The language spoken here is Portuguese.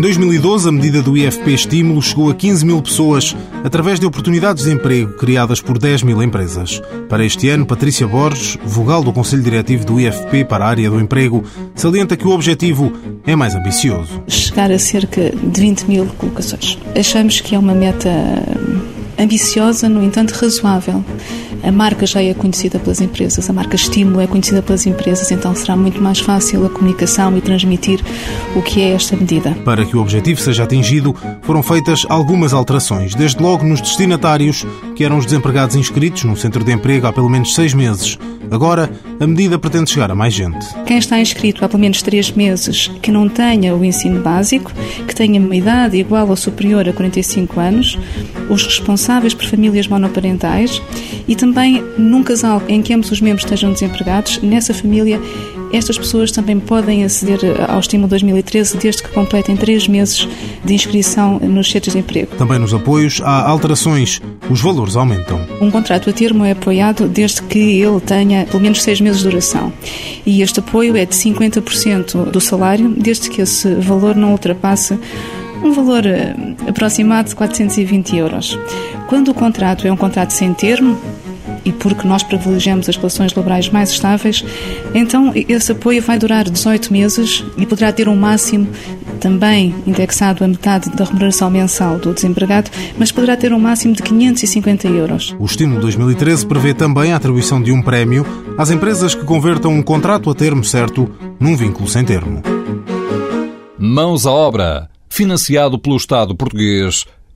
Em 2012, a medida do IFP Estímulo chegou a 15 mil pessoas através de oportunidades de emprego criadas por 10 mil empresas. Para este ano, Patrícia Borges, vogal do Conselho Diretivo do IFP para a área do emprego, salienta que o objetivo é mais ambicioso. Chegar a cerca de 20 mil colocações. Achamos que é uma meta ambiciosa, no entanto razoável. A marca já é conhecida pelas empresas, a marca Estímulo é conhecida pelas empresas, então será muito mais fácil a comunicação e transmitir o que é esta medida. Para que o objetivo seja atingido, foram feitas algumas alterações, desde logo nos destinatários, que eram os desempregados inscritos no centro de emprego há pelo menos seis meses. Agora, a medida pretende chegar a mais gente. Quem está inscrito há pelo menos três meses, que não tenha o ensino básico, que tenha uma idade igual ou superior a 45 anos, os responsáveis por famílias monoparentais e também num casal em que ambos os membros estejam desempregados, nessa família estas pessoas também podem aceder ao estímulo 2013 desde que completem três meses de inscrição nos centros de emprego. Também nos apoios há alterações. Os valores aumentam. Um contrato a termo é apoiado desde que ele tenha pelo menos seis meses de duração. E este apoio é de 50% do salário, desde que esse valor não ultrapasse um valor eh, aproximado de 420 euros. Quando o contrato é um contrato sem termo, e porque nós privilegiamos as relações laborais mais estáveis, então esse apoio vai durar 18 meses e poderá ter um máximo também indexado a metade da remuneração mensal do desempregado, mas poderá ter um máximo de 550 euros. O estímulo 2013 prevê também a atribuição de um prémio às empresas que convertam um contrato a termo certo num vínculo sem termo. Mãos à obra, financiado pelo Estado português